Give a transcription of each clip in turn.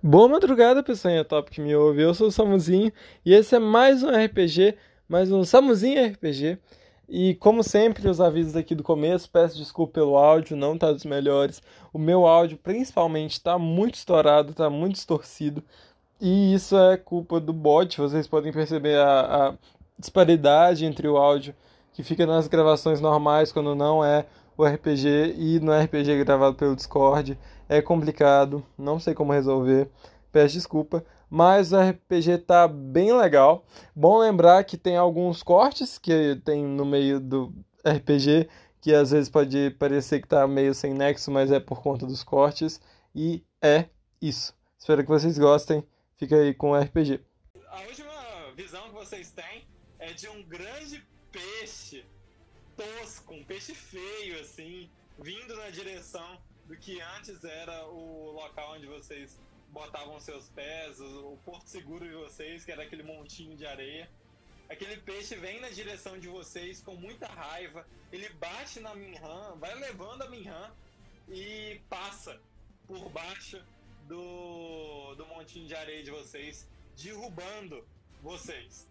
Boa madrugada, pessoal top que me ouve. Eu sou o Samuzinho e esse é mais um RPG, mais um Samuzinho RPG. E como sempre, os avisos aqui do começo, peço desculpa pelo áudio, não tá dos melhores. O meu áudio, principalmente, tá muito estourado, tá muito distorcido. E isso é culpa do bot. Vocês podem perceber a, a disparidade entre o áudio que fica nas gravações normais quando não é o RPG e no RPG gravado pelo Discord. É complicado, não sei como resolver. Peço desculpa, mas o RPG tá bem legal. Bom lembrar que tem alguns cortes que tem no meio do RPG que às vezes pode parecer que tá meio sem nexo, mas é por conta dos cortes e é isso. Espero que vocês gostem. Fica aí com o RPG. A última visão que vocês têm é de um grande peixe tosco, um peixe feio, assim, vindo na direção do que antes era o local onde vocês botavam seus pés, o, porto seguro de vocês, que era aquele montinho de areia. Aquele peixe vem na direção de vocês com muita raiva, ele bate na Minhan, vai levando a Minhan e passa por baixo do, do montinho de areia de vocês, derrubando vocês.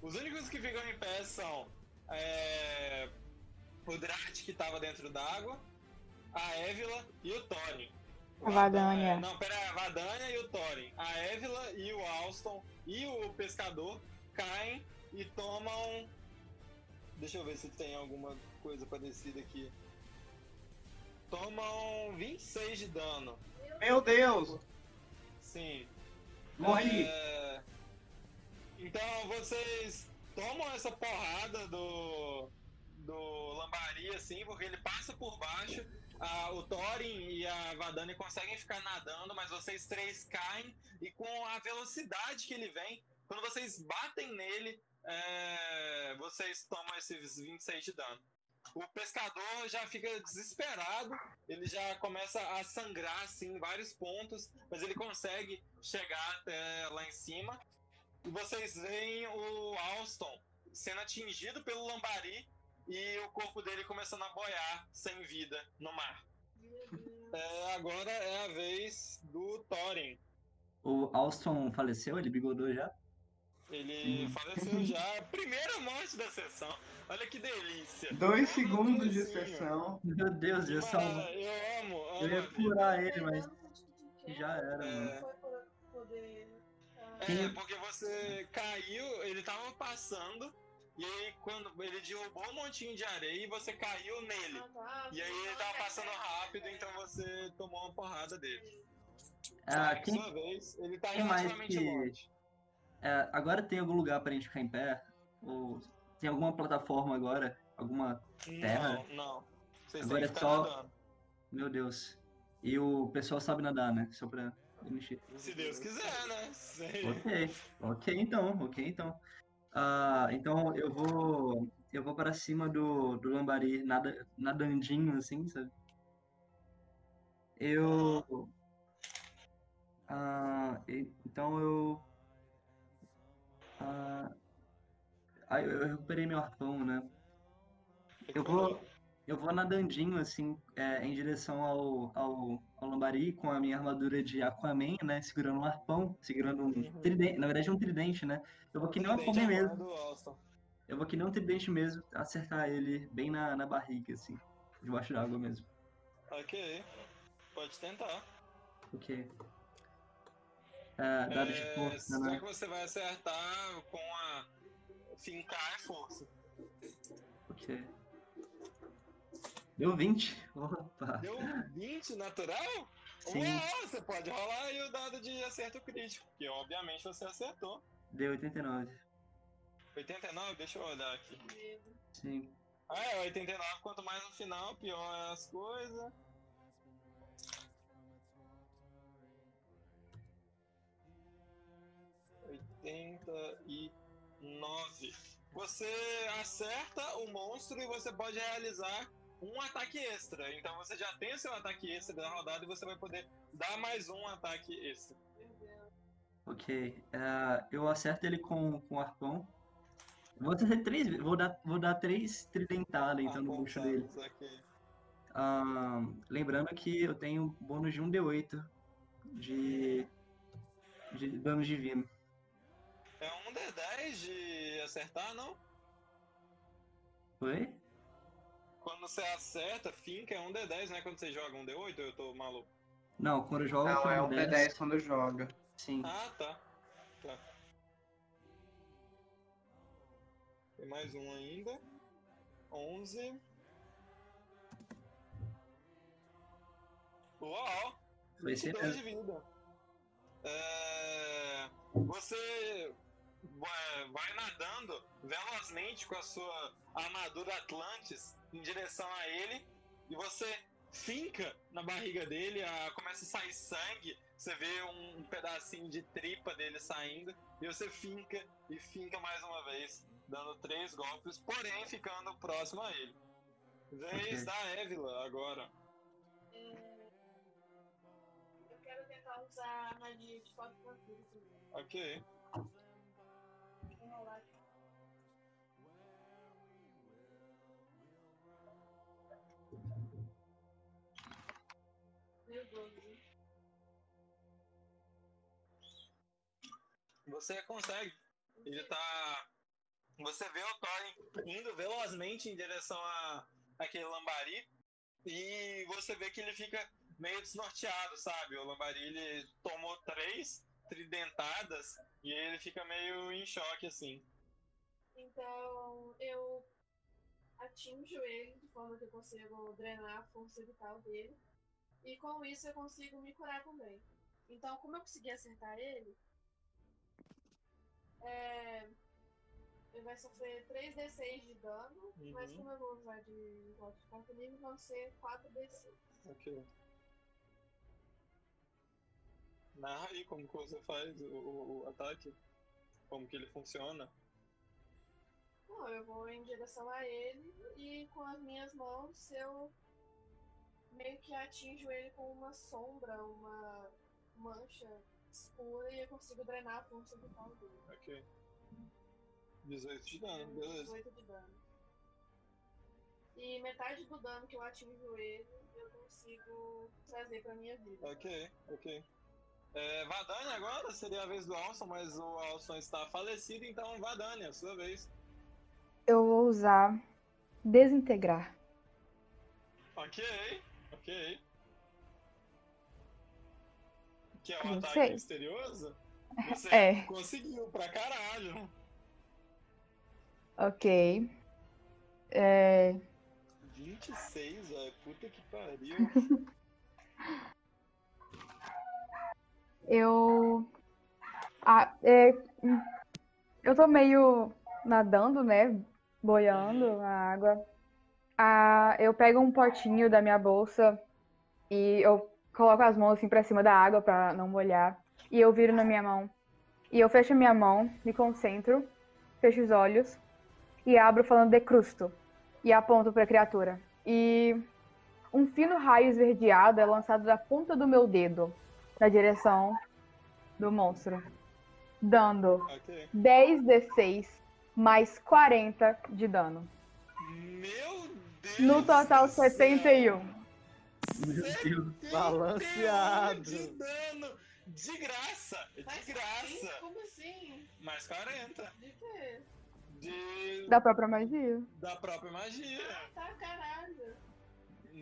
Os únicos que ficam em pé são é, o Drat que tava dentro d'água, a Évila e o Thorin. A Vadania. Não, pera a Vadania e o Thorin. A Évila e o Alston e o pescador caem e tomam. Deixa eu ver se tem alguma coisa parecida aqui. Tomam 26 de dano. Meu Deus! Sim. Morri! É... Então vocês tomam essa porrada do do Lambari, assim, porque ele passa por baixo, a, o Thorin e a Vadani conseguem ficar nadando, mas vocês três caem, e com a velocidade que ele vem, quando vocês batem nele, é, vocês tomam esses 26 de dano. O pescador já fica desesperado, ele já começa a sangrar assim, em vários pontos, mas ele consegue chegar até lá em cima. E vocês veem o Alston sendo atingido pelo Lambari e o corpo dele começando a boiar sem vida no mar. É, agora é a vez do Thorin. O Alston faleceu? Ele bigodou já? Ele hum. faleceu já. Primeira morte da sessão. Olha que delícia. Dois segundos de sessão. Meu Deus, já. Ah, eu amo, amo. Eu ia curar ele, mas já era, é... mano. É, porque você caiu, ele tava passando e aí, quando ele derrubou um montinho de areia e você caiu nele. Ah, tá. E aí ele tava passando rápido, então você tomou uma porrada dele. Ah, quem... sua vez, ele tá relativamente que... longe. É, agora tem algum lugar pra gente ficar em pé? Ou tem alguma plataforma agora? Alguma terra? Não, não. Vocês agora é só. Nadando. Meu Deus. E o pessoal sabe nadar, né? Só pra. Se Deus quiser, né? Sei. Ok, ok então, ok então. Ah, então eu vou eu vou para cima do, do lambari nada, nadandinho assim, sabe? Eu ah, então eu eu, eu recuperei meu arpão, né? Eu vou eu vou nadandinho, assim, é, em direção ao, ao, ao Lambari, com a minha armadura de Aquaman, né? Segurando um arpão, segurando um uhum. tridente, na verdade um tridente, né? Eu vou que nem um Aquaman mesmo. Eu vou que nem um tridente mesmo, acertar ele bem na, na barriga, assim, debaixo d'água mesmo. Ok, pode tentar. Ok. É, dado de força, é, Será né? que você vai acertar com a fincar é força. Ok. Deu 20. Opa. Deu 20 natural? Sim. Uau, você pode rolar aí o dado de acerto crítico, que obviamente você acertou. Deu 89. 89? Deixa eu olhar aqui. Sim. Ah, é, 89, quanto mais no final, pior é as coisas. Oitenta e nove. Você acerta o monstro e você pode realizar um ataque extra. Então você já tem o seu ataque extra da rodada e você vai poder dar mais um ataque extra. Ok. Uh, eu acerto ele com, com arpão. Vou ter três. Vou dar, vou dar três tridentadas então no bucho dele. Uh, lembrando que eu tenho bônus de 1D8 de, de dano divino. É um D10 de acertar, não? Foi? Quando você acerta, finca é um D10, né? Quando você joga um D8, eu tô maluco. Não, quando eu jogo Não, é um um 10. D10 quando joga. Sim. Ah, tá. Tá. Tem mais um ainda. 11. Uau! Foi esse 22 mesmo. de vida. É, Você vai nadando velozmente com a sua armadura Atlantis em direção a ele e você finca na barriga dele, a- começa a sair sangue, você vê um, um pedacinho de tripa dele saindo e você finca e finca mais uma vez, dando três golpes, porém ficando próximo a ele. Vez da Évila agora. Eu quero tentar usar a magia de quatro vampiros. Ok. Você consegue. Ele tá. Você vê o Thorin indo velozmente em direção a aquele lambari. E você vê que ele fica meio desnorteado, sabe? O lambari ele tomou três tridentadas e ele fica meio em choque assim. Então eu atinjo ele de forma que eu consigo drenar a força vital dele. E com isso eu consigo me curar também. Então, como eu consegui acertar ele, é, ele vai sofrer 3d6 de dano, mas Uhum. como eu vou usar de volta de quarto nível, vão ser 4d6. Ok. Narra aí como que você faz o, o- o ataque. Como que ele funciona. Não, eu vou em direção a ele e com as minhas mãos eu meio que atinjo ele com uma sombra, uma mancha escura e eu consigo drenar a força vital dele. Ok. 18 de dano, beleza. 18 de dano. E metade do dano que eu atinjo ele, eu consigo trazer pra minha vida. Ok, ok. É, Vadania agora seria a vez do Alson, mas o Alson está falecido, então Vadania, sua vez. Eu vou usar desintegrar. Ok, ok. Que é um Não ataque misterioso? Você É. conseguiu pra caralho. Ok. É, 26, velho. Puta que pariu. eu. Ah, é, eu tô meio nadando, né? Boiando na água. Ah, eu pego um potinho da minha bolsa e eu coloco as mãos assim pra cima da água pra não molhar. E eu viro na minha mão. E eu fecho a minha mão, me concentro, fecho os olhos e abro falando de crusto. E aponto pra criatura. E um fino raio esverdeado é lançado da ponta do meu dedo na direção do monstro, dando ok. 10d6 mais 40 de dano. Meu Deus! No total, do céu. 71. Meu Deus. Balanceado. De dano! De graça! De Mas graça! Como assim? Mais 40. De quê? De... Da própria magia. Da própria magia. Tá caralho.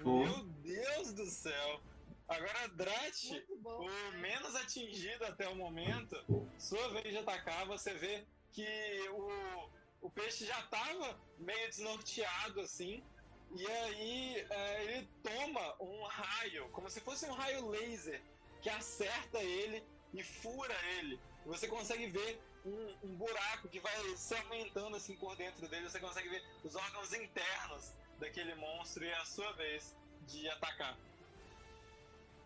Pô. Meu Deus do céu! Agora, Drat, Muito bom. o menos atingido até o momento, sua vez de atacar, você vê que o, o peixe já tava meio desnorteado assim. E aí é, ele toma um raio, como se fosse um raio laser, que acerta ele e fura ele. Você consegue ver um, um buraco que vai se aumentando assim por dentro dele. Você consegue ver os órgãos internos daquele monstro e é a sua vez de atacar.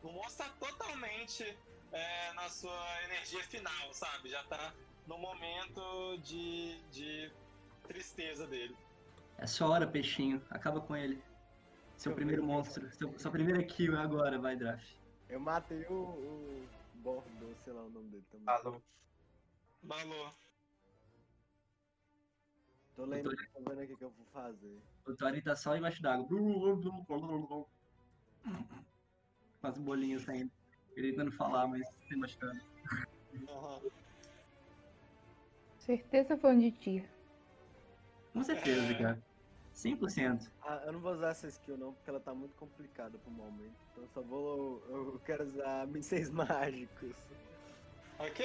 O monstro tá totalmente é, na sua energia final, sabe? Já tá no momento de, de tristeza dele. É sua hora, peixinho. Acaba com ele. Seu Eu primeiro monstro. Seu, sua primeira kill é agora, vai, Draft. Eu matei o, o Bordeaux, sei lá o nome dele também. Falou. Balou. Tô lendo, tô vendo aqui o que eu vou fazer. O Thorin tá só embaixo d'água. Com as bolinhas saindo. Ele tentando falar, mas se machucando. Aham. Certeza falando de ti. Com certeza, É. cara. 100%. Ah, eu não vou usar essa skill não, porque ela tá muito complicada pro momento. Então eu só vou. Eu quero usar mísseis mágicos. Ok,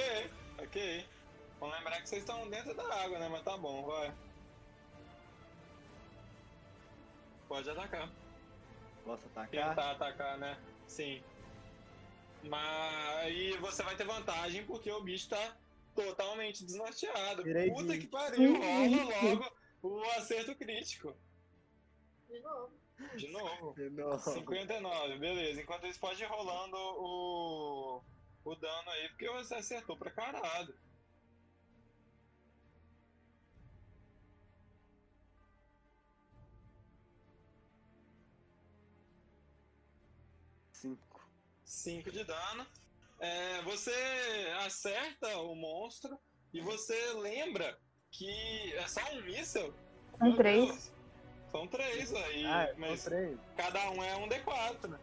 ok. Vamos lembrar que vocês estão dentro da água, né? Mas tá bom, vai. Pode atacar. Posso atacar? Tentar atacar, né? Sim. Mas aí você vai ter vantagem porque o bicho tá totalmente desnorteado. Puta que pariu, rola logo o acerto crítico. De novo. De novo. Não. 59, beleza. Enquanto isso, pode ir rolando o, o dano aí, porque você acertou pra caralho. Cinco. 5 de dano. É, você acerta o monstro e você lembra que é só um míssel. Um três. São três aí, Ah, são mas três. cada um é um D4, né?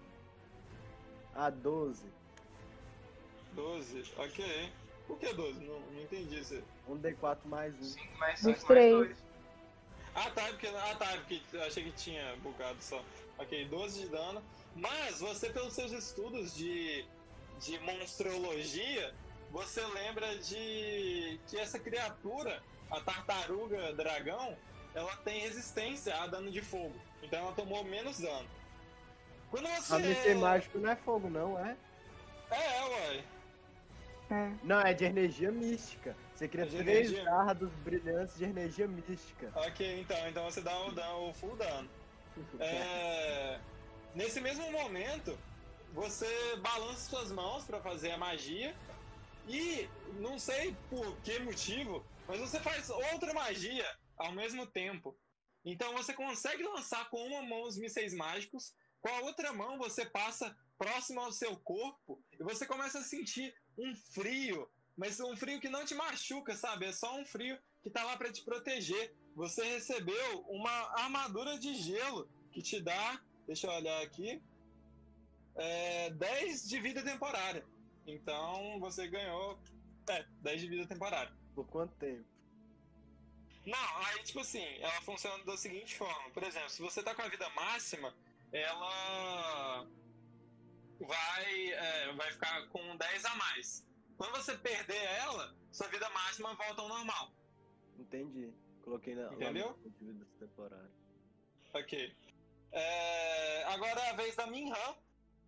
Ah, 12. 12, ok. Por que 12? Não, não entendi isso. Um D4 mais um. 5 mais Dos 5 mais três. 2. Ah, tá, porque, ah, tá, porque eu achei que tinha bugado só. Ok, 12 de dano. Mas você, pelos seus estudos de, de monstrologia, você lembra de que essa criatura, a tartaruga dragão, ela tem resistência a dano de fogo. Então ela tomou menos dano. Quando você. A mísseis mágico não é fogo, não, é? É, uai. É. Não, é de energia mística. Você cria De três energia- dardos brilhantes de energia mística. Ok, então, então você dá o, dano, o full dano. É, nesse mesmo momento, você balança suas mãos para fazer a magia e não sei por que motivo, mas você faz outra magia ao mesmo tempo. Então você consegue lançar com uma mão os mísseis mágicos, com a outra mão você passa próximo ao seu corpo e você começa a sentir um frio, mas um frio que não te machuca, sabe? É só um frio que tá lá para te proteger. Você recebeu uma armadura de gelo que te dá, deixa eu olhar aqui, é, 10 de vida temporária. Então você ganhou é, 10 de vida temporária. Por quanto tempo? Não, aí tipo assim, ela funciona da seguinte forma. Por exemplo, se você tá com a vida máxima, ela vai, é, vai ficar com 10 a mais. Quando você perder ela, sua vida máxima volta ao normal. Entendi. Coloquei na. Entendeu? temporária. Ok. É, agora é a vez da Minhan.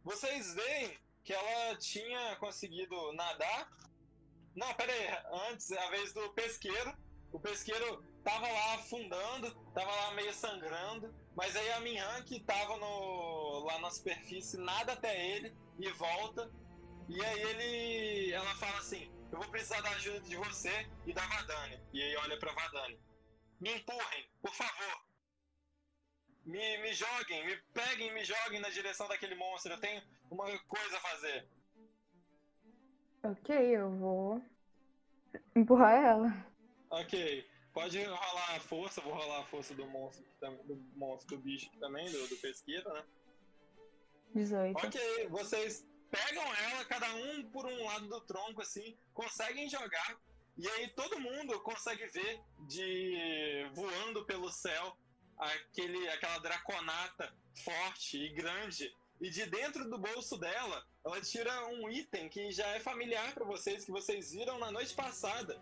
Vocês veem que ela tinha conseguido nadar. Não, pera aí. Antes, a vez do pesqueiro. O pesqueiro tava lá afundando, tava lá meio sangrando. Mas aí a Minhan, que tava no, lá na superfície, nada até ele e volta. E aí ele. Ela fala assim: Eu vou precisar da ajuda de você e da Vadani. E aí olha pra Vadani. Me empurrem, por favor. Me, me joguem, me peguem, me joguem na direção daquele monstro. Eu tenho uma coisa a fazer. Ok, eu vou empurrar ela. Ok. Pode rolar a força, vou rolar a força do monstro, do monstro, do bicho também, do, do pesqueiro, né? 18. Ok, vocês pegam ela, cada um por um lado do tronco, assim, conseguem jogar. E aí todo mundo consegue ver de voando pelo céu aquele, aquela draconata forte e grande. E de dentro do bolso dela, ela tira um item que já é familiar para vocês, que vocês viram na noite passada,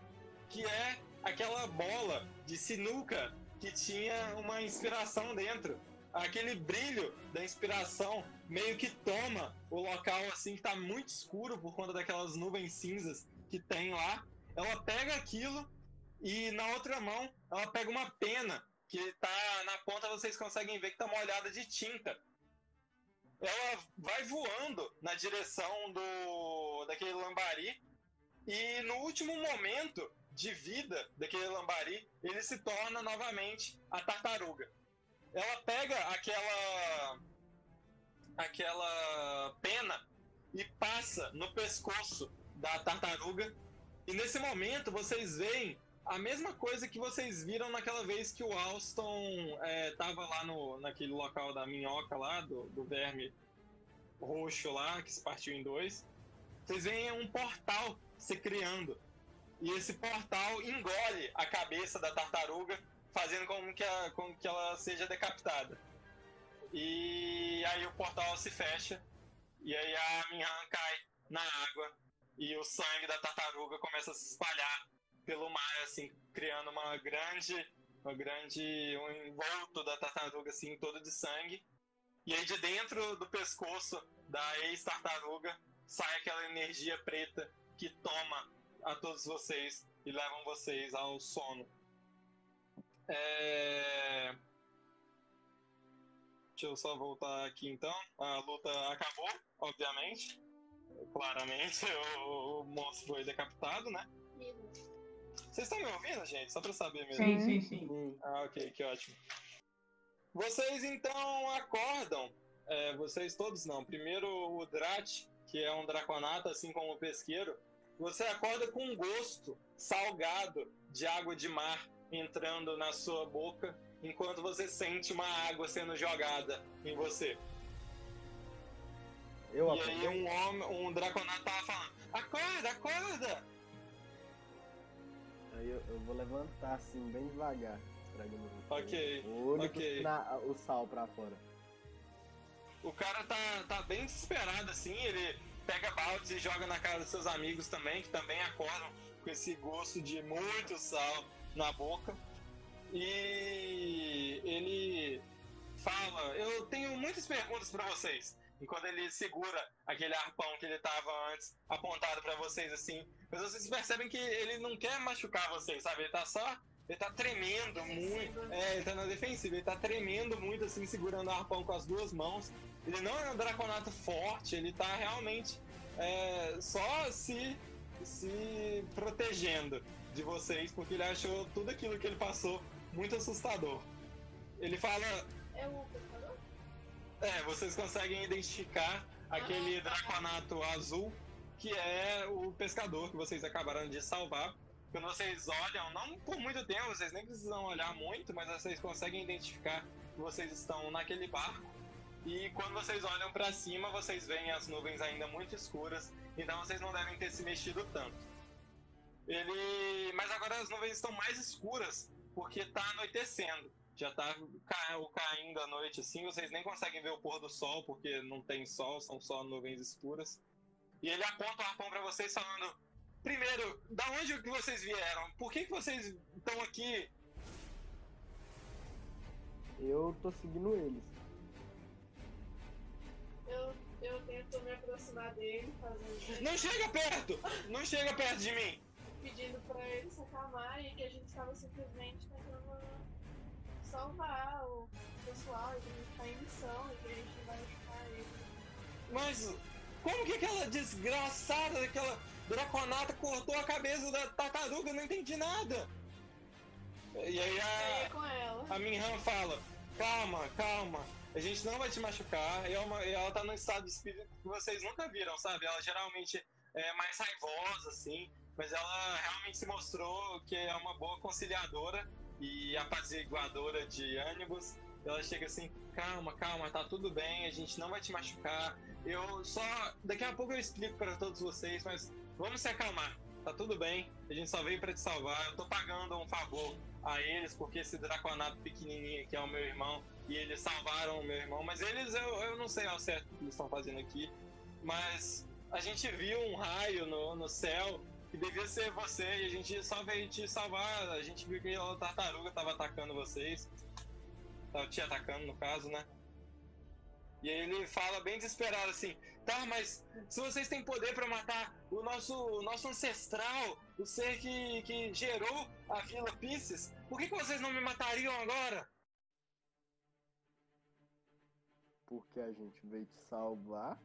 que é aquela bola de sinuca que tinha uma inspiração dentro. Aquele brilho da inspiração meio que toma o local assim que tá muito escuro por conta daquelas nuvens cinzas que tem lá. Ela pega aquilo e na outra mão ela pega uma pena que tá na ponta vocês conseguem ver que tá molhada de tinta. Ela vai voando na direção do daquele lambari e no último momento de vida daquele lambari, ele se torna novamente a tartaruga. Ela pega aquela aquela pena e passa no pescoço da tartaruga. E nesse momento vocês veem a mesma coisa que vocês viram naquela vez que o Alston estava lá no, naquele local da minhoca lá, do, do verme roxo lá, que se partiu em dois. Vocês veem um portal se criando. E esse portal engole a cabeça da tartaruga, fazendo com que, a, com que ela seja decapitada. E aí o portal se fecha, e aí a Minhan cai na água, e o sangue da tartaruga começa a se espalhar pelo mar, assim, criando uma grande, uma grande, um envolto da tartaruga, assim, todo de sangue. E aí de dentro do pescoço da ex-tartaruga sai aquela energia preta que toma a todos vocês e levam vocês ao sono. É... Deixa eu só voltar aqui então. A luta acabou, obviamente. Claramente o, o monstro foi decapitado, né? Vocês estão me ouvindo, gente? Só pra saber mesmo. Sim, sim, sim. Ah, ok, que ótimo. Vocês então acordam. é, vocês todos não. Primeiro o Drat, que é um draconato, assim como o pesqueiro. Você acorda com um gosto salgado de água de mar entrando na sua boca, enquanto você sente uma água sendo jogada em você. Eu e aí um homem, um draconato tava falando: Acorda, acorda! Aí eu, eu vou levantar assim, bem devagar, estragando o Ok, O olho ok. na- o sal pra fora. O cara tá, tá bem desesperado assim, ele pega baldes e joga na cara dos seus amigos também, que também acordam com esse gosto de muito sal na boca. E ele fala: Eu tenho muitas perguntas pra vocês. Enquanto ele segura aquele arpão que ele tava antes apontado pra vocês assim. Mas vocês percebem que ele não quer machucar vocês, sabe? Ele tá só. Ele tá tremendo muito. É, ele tá na defensiva. Ele tá tremendo muito assim, segurando o arpão com as duas mãos. Ele não é um draconato forte, ele tá realmente é, só se, se protegendo de vocês, porque ele achou tudo aquilo que ele passou muito assustador. Ele fala: É o pescador? é, vocês conseguem identificar aquele draconato azul que é o pescador que vocês acabaram de salvar. Quando vocês olham, não por muito tempo, vocês nem precisam olhar muito, mas vocês conseguem identificar que vocês estão naquele barco. E quando vocês olham para cima, vocês veem as nuvens ainda muito escuras, então vocês não devem ter se mexido tanto. Ele, mas agora as nuvens estão mais escuras porque tá anoitecendo. Já tá ca- caindo a noite assim, vocês nem conseguem ver o pôr do sol porque não tem sol, são só nuvens escuras. E ele aponta o arpão pra vocês falando: Primeiro, da onde que vocês vieram? Por que, que vocês estão aqui? Eu tô seguindo eles. Eu, eu tento me aproximar dele, fazendo, Não chega perto! Não chega perto de mim! pedindo pra ele se acalmar e que a gente estava simplesmente tentando salvar o pessoal e que a gente tá em missão e que a gente vai machucar ele. Mas como que aquela desgraçada daquela draconata cortou a cabeça da tartaruga? Eu não entendi nada! E aí a, ela. a Minhan fala: Calma, calma, a gente não vai te machucar. E é uma- e ela tá num estado de espírito que vocês nunca viram, sabe? Ela geralmente é mais raivosa, assim, mas ela realmente se mostrou que é uma boa conciliadora e apaziguadora de ânimos. Ela chega assim: Calma, calma, tá tudo bem, a gente não vai te machucar. Eu só. Daqui a pouco eu explico para todos vocês, mas vamos se acalmar. Tá tudo bem, a gente só veio para te salvar. Eu tô pagando um favor a eles, porque esse draconato pequenininho aqui é o meu irmão, e eles salvaram o meu irmão, mas eles, eu, eu não sei ao certo o que eles estão fazendo aqui, mas a gente viu um raio no, no céu que devia ser você, e a gente só veio te salvar, a gente viu que a tartaruga tava atacando vocês, tava te atacando no caso, né? E aí ele fala bem desesperado assim: tá, mas se vocês têm poder pra matar o nosso, o nosso ancestral, o ser que, que gerou a Vila Pisces, por que, que vocês não me matariam agora? Porque a gente veio te salvar.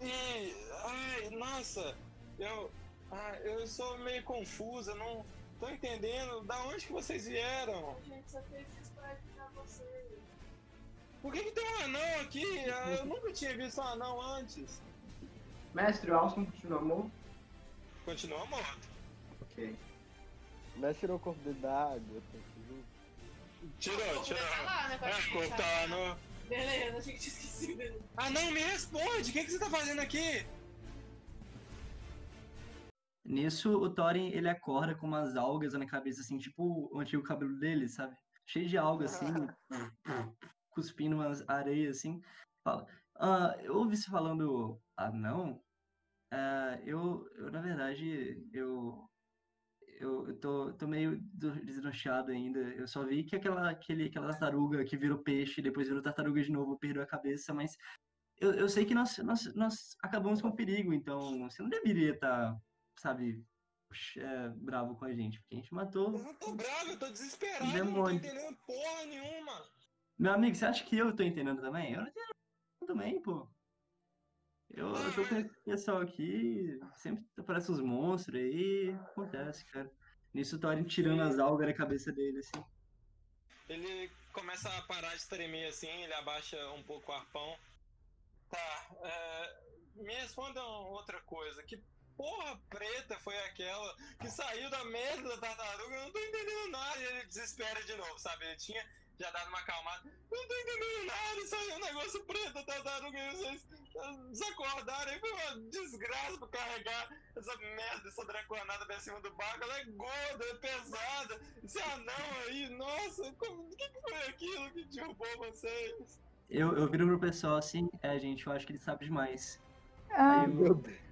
E. Ai, nossa, eu. Ah, eu sou meio confusa, não tô entendendo da onde que vocês vieram. A gente só fez isso pra ajudar você. Por que, que tem um anão aqui? Ah, Eu nunca tinha visto um anão antes. Mestre, o Alson continua morto? Continua morto. Ok. Nós tirou o corpo dele da água. tá. Tirou, tirou. Tá lá, né? É, o corpo tá lá no. Beleza, achei que tinha esquecido dele. Ah, não, me responde! O que, que você tá fazendo aqui? Nisso, o Thorin, ele acorda com umas algas na cabeça, assim, tipo o antigo cabelo dele, sabe? Cheio de alga, assim, cuspindo umas areias, assim. Fala, ah, eu ouvi você falando anão? Ah, eu, eu, na verdade, eu, eu, eu tô, tô meio do- desnorteado ainda. Eu só vi que aquela, aquele, aquela tartaruga que virou peixe, depois virou tartaruga de novo, perdeu a cabeça, mas eu, eu sei que nós, nós, nós acabamos com perigo, então você não deveria estar, sabe, é, bravo com a gente, porque a gente Eu matou. não tô bravo, eu tô desesperado, eu não tô Demônio. entendendo porra nenhuma. Meu amigo, você acha que eu tô entendendo também? Eu não entendo também, pô. Eu, eu tô com esse pessoal aqui, sempre aparecem uns monstros aí, acontece, cara. Nisso Thorin tirando as algas da cabeça dele, assim. Ele começa a parar de tremer assim, ele abaixa um pouco o arpão. Tá, é, me respondam outra coisa. Que porra preta foi aquela que saiu da merda da tartaruga? Eu não tô entendendo nada. E ele desespera de novo, sabe? Ele tinha já dado uma acalmada. Eu não tô entendendo nada. Saiu um negócio preto da tartaruga e vocês ah, desacordaram. Aí foi uma desgraça pra carregar essa merda, essa draconada pra cima do barco. Ela é gorda, é pesada. Esse anão aí, nossa, como, o que, que foi aquilo que derrubou vocês? Eu, eu viro pro pessoal assim, é, gente, eu acho que ele sabe demais. Ah, Aí eu- Meu Deus.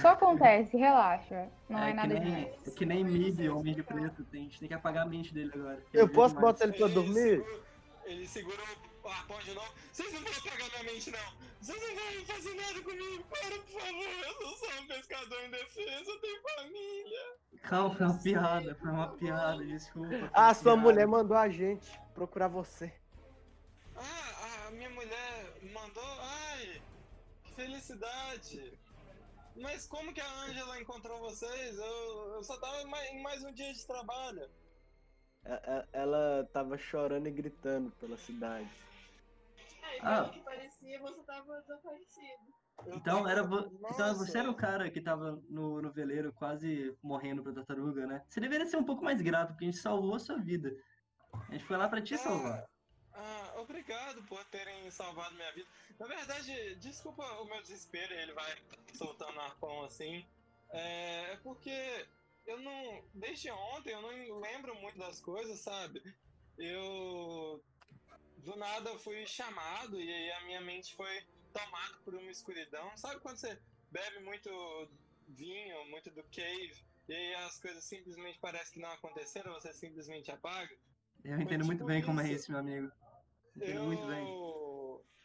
Só acontece, relaxa. Não é, é, nada nem, demais. é que nem Mib, Homem de Preto, tem- a gente tem que apagar a mente dele agora. Eu Ele posso é demais. botar ele pra dormir? segura- ele segura o arpão de novo. Vocês não vão apagar minha mente, não. Vocês não vão fazer nada comigo. Para, por favor. Eu não sou um pescador indefeso. Eu tenho família. Calma, foi uma piada, foi uma piada, desculpa. Ah, sua piada. mulher mandou a gente procurar você. Ah, a minha mulher mandou. Ai, que felicidade. Mas como que a Angela encontrou vocês? Eu, eu só tava em mais, em mais um dia de trabalho. É- é- Ela tava chorando e gritando pela cidade. Aí, Ah. pelo que parecia, você tava desaparecido. Então, era vo... então você era o cara que tava no, no veleiro quase morrendo pra tartaruga, né? Você deveria ser um pouco mais grato, porque a gente salvou a sua vida. A gente foi lá pra te salvar. Ah, obrigado por terem salvado minha vida. Na verdade, desculpa o meu desespero, ele vai soltando arpão assim. É, é porque eu não. Desde ontem eu não lembro muito das coisas, sabe? Eu. Do nada fui chamado e aí a minha mente foi tomada por uma escuridão. Sabe quando você bebe muito vinho, muito do cave, e aí as coisas simplesmente parecem que não aconteceram, você simplesmente apaga? Eu entendo Foi muito tipo bem como é isso. isso, meu amigo. Entendo muito bem.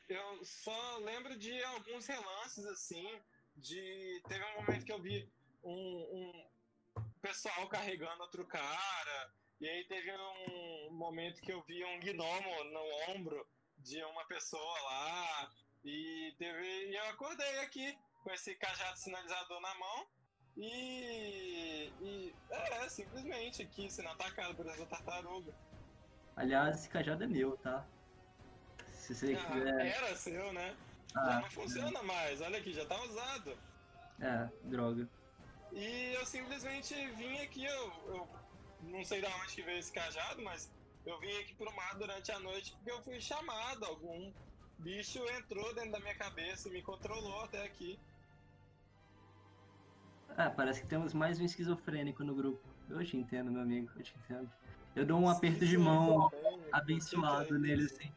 Eu, só lembro de alguns relances assim. De teve um momento que eu vi um, um pessoal carregando outro cara. E aí teve um momento que eu vi um gnomo no ombro de uma pessoa lá. E teve. E eu acordei aqui com esse cajado sinalizador na mão. E, e é, simplesmente aqui sendo atacado por essa tartaruga. Aliás, esse cajado é meu, tá? Se você Ah, quiser. era seu, né? já Ah, não funciona mais, olha aqui, já tá usado. é, droga. E eu simplesmente vim aqui, eu, eu não sei de onde que veio esse cajado, mas eu vim aqui pro mar durante a noite porque eu fui chamado. Algum bicho entrou dentro da minha cabeça e me controlou até aqui. Ah, parece que temos mais um esquizofrênico no grupo. Eu te entendo, meu amigo, eu te entendo. Eu dou um aperto de mão abençoado nele, assim.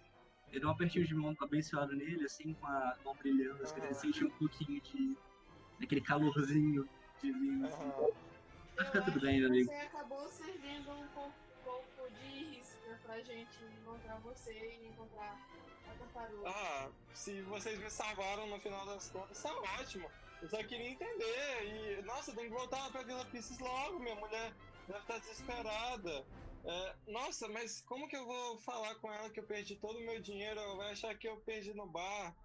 Eu dou um apertinho de mão abençoado nele, assim, com a mão brilhando, assim, ele sente um pouquinho de. daquele calorzinho divino, assim. Aham. Vai ficar tudo bem, meu amigo. Você acabou servindo um pouco, pouco de isca pra gente encontrar você e encontrar a tartaruga. Ah, se vocês me salvaram no final das contas, tá ótimo. Eu só queria entender. E, nossa, tem que voltar pra Vila Pisces logo. Minha mulher deve estar desesperada. É, nossa, mas como que eu vou falar com ela que eu perdi todo o meu dinheiro? Ela vai achar que eu perdi no bar.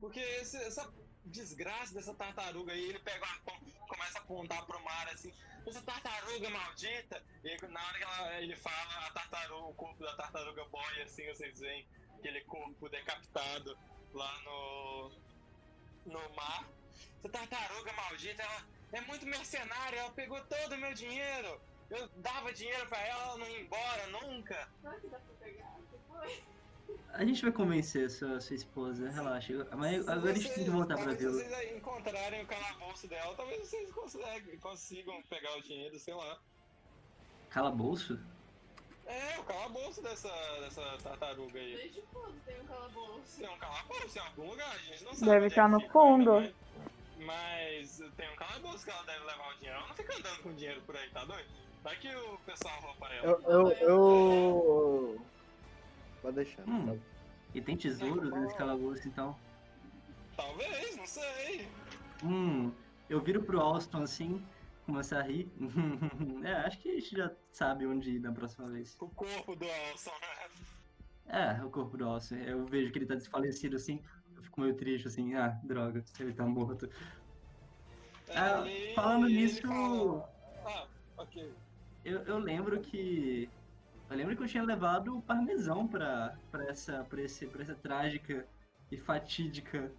Porque esse- essa desgraça dessa tartaruga aí, ele pega o arpão, começa a apontar pro mar assim, essa tartaruga maldita. E aí, na hora que ela- ele fala, a tartaruga, o corpo da tartaruga boia assim, vocês veem aquele corpo decapitado lá no, no mar. Essa tartaruga maldita, ela é muito mercenária, ela pegou todo o meu dinheiro. Eu dava dinheiro pra ela, ela não ia embora nunca. Será que dá pra pegar? O que foi? A gente vai convencer sua, sua esposa, relaxa. Mas agora a gente tem que voltar pra vila. Se vocês encontrarem o calabouço dela, talvez vocês conseguem, consigam pegar o dinheiro, sei lá. Calabouço? É, o calabouço dessa, dessa tartaruga aí. Desde quando tem um calabouço? Tem um calabouço em algum lugar, a gente não sabe. Deve estar que no fundo. ainda, Mas, mas tem um calabouço que ela deve levar o dinheiro. Ela não fica andando com dinheiro por aí, tá doido? Vai que o pessoal rouba ela. Eu. eu, eu... Pode deixar. Hum. sabe? E tem tesouros nesse calabouço, então. Talvez, não sei. Hum, eu viro pro Alston assim, começar a rir. é, acho que a gente já sabe onde ir na próxima vez. O corpo do Alson, né? É, o corpo do Alston. Eu vejo que ele tá desfalecido assim, eu fico meio triste assim, ah, droga, ele tá morto. Ah, Ele- falando nisso, fala- Ah, ok. Eu, eu lembro que. Eu lembro que eu tinha levado o parmesão pra, pra, essa, pra, esse, pra essa trágica e fatídica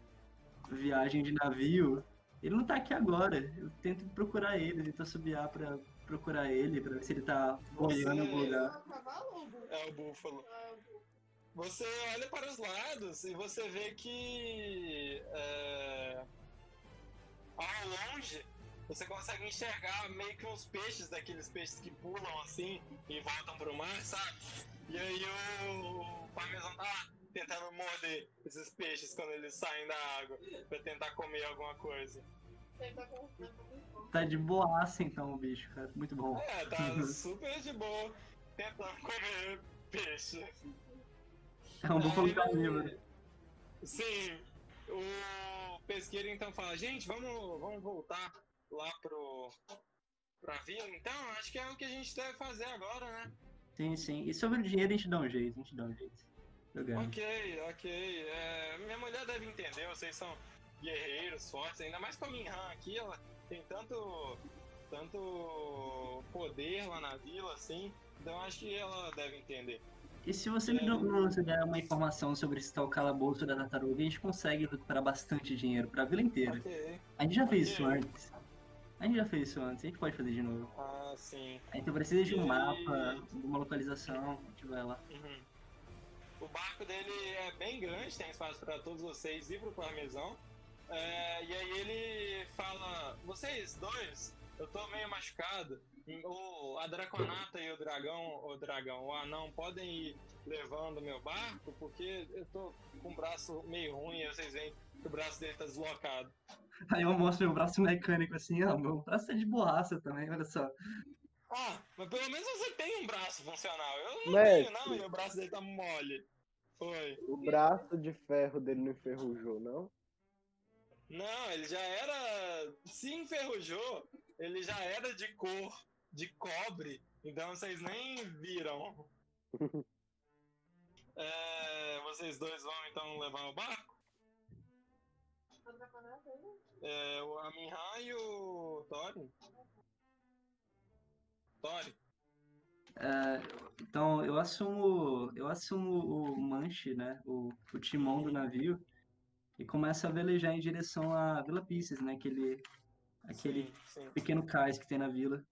viagem de navio. Ele não tá aqui agora. Eu tento procurar ele, tento assobiar pra procurar ele, pra ver se ele tá boiando em algum lugar. Burro? É o búfalo. Você olha para os lados e você vê que é, ao longe você consegue enxergar meio que uns peixes, daqueles peixes que pulam assim e voltam pro mar, sabe? E aí o, o parmesão tá lá tentando morder esses peixes quando eles saem da água pra tentar comer alguma coisa. Tá tá. Tá de boaça então o bicho, cara. Muito bom. É, tá super de boa tentando comer peixe. É um búfalo Aí, carnívoro. Sim. O pesqueiro então fala, gente, vamos, vamos voltar lá pro pra vila, então acho que é o que a gente deve fazer agora, né? Sim, sim. E sobre o dinheiro a gente dá um jeito, a gente dá um jeito. Ok, ok. É, minha mulher deve entender, vocês são guerreiros fortes, ainda mais com a Minhan aqui, ela tem tanto. tanto poder lá na vila, assim. Então acho que ela deve entender. E se você me dá- nos der uma informação sobre esse tal calabouço da tartaruga, a gente consegue recuperar bastante dinheiro pra vila inteira. Ok. A gente já fez Ok. isso antes. A gente já fez isso antes, a gente pode fazer de novo. Ah, sim. Gente precisa de um E- mapa, de uma localização, a gente vai lá. Uhum. O barco dele é bem grande, tem espaço para todos vocês e pro parmesão. É, e aí ele fala: Vocês dois, eu tô meio machucado. O, a Draconata e o dragão, o dragão, o anão, podem ir levando meu barco, porque eu tô com o braço meio ruim e vocês veem que o braço dele tá deslocado. Aí eu mostro meu braço mecânico assim, ó, meu braço é de borracha também, olha só. Ah, mas pelo menos você tem um braço funcional. Eu não Mestre. tenho, não, e o braço dele tá mole. Foi. O braço de ferro dele não enferrujou, não? Não, ele já era. Se enferrujou, ele já era de cor de cobre, então vocês nem viram. É, vocês dois vão então levar o barco? É, o Aminhan e o Thorin? Thorin? É, então eu assumo. Eu assumo o manche, né? O, o timão do navio e começo a velejar em direção à Vila Pisces, né? Aquele, aquele Sim, sim. pequeno cais que tem na vila.